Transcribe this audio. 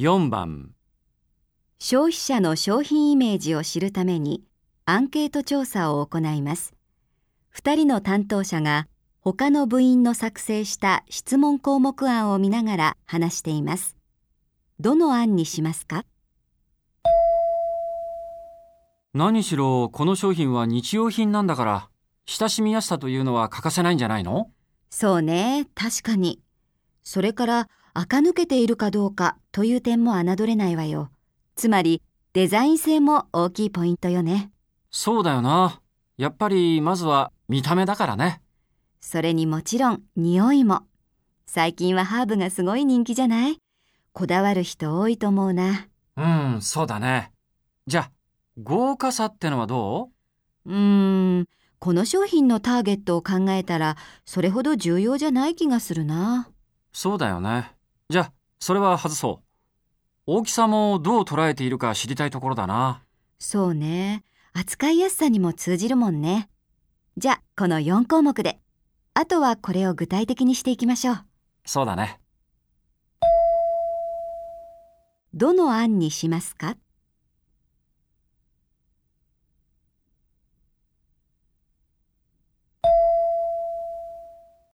4番消費者の商品イメージを知るためにアンケート調査を行います。2人の担当者が他の部員の作成した質問項目案を見ながら話しています。どの案にしますか？何しろこの商品は日用品なんだから親しみやすさというのは欠かせないんじゃないの？そうね、確かに。それから垢抜けているかどうかという点も侮れないわよ。つまりデザイン性も大きいポイントよね。そうだよな。やっぱりまずは見た目だからね。それにもちろん匂いも。最近はハーブがすごい人気じゃない？こだわる人多いと思うな。うん、そうだね。じゃあ、豪華さってのはどう？ーん、この商品のターゲットを考えたらそれほど重要じゃない気がするな。うそうだよね。じゃあ、それは外そう。大きさもどう捉えているか知りたいところだな。そうね。扱いやすさにも通じるもんね。じゃあ、この4項目で。あとはこれを具体的にしていきましょう。そうだね。どの案にしますか？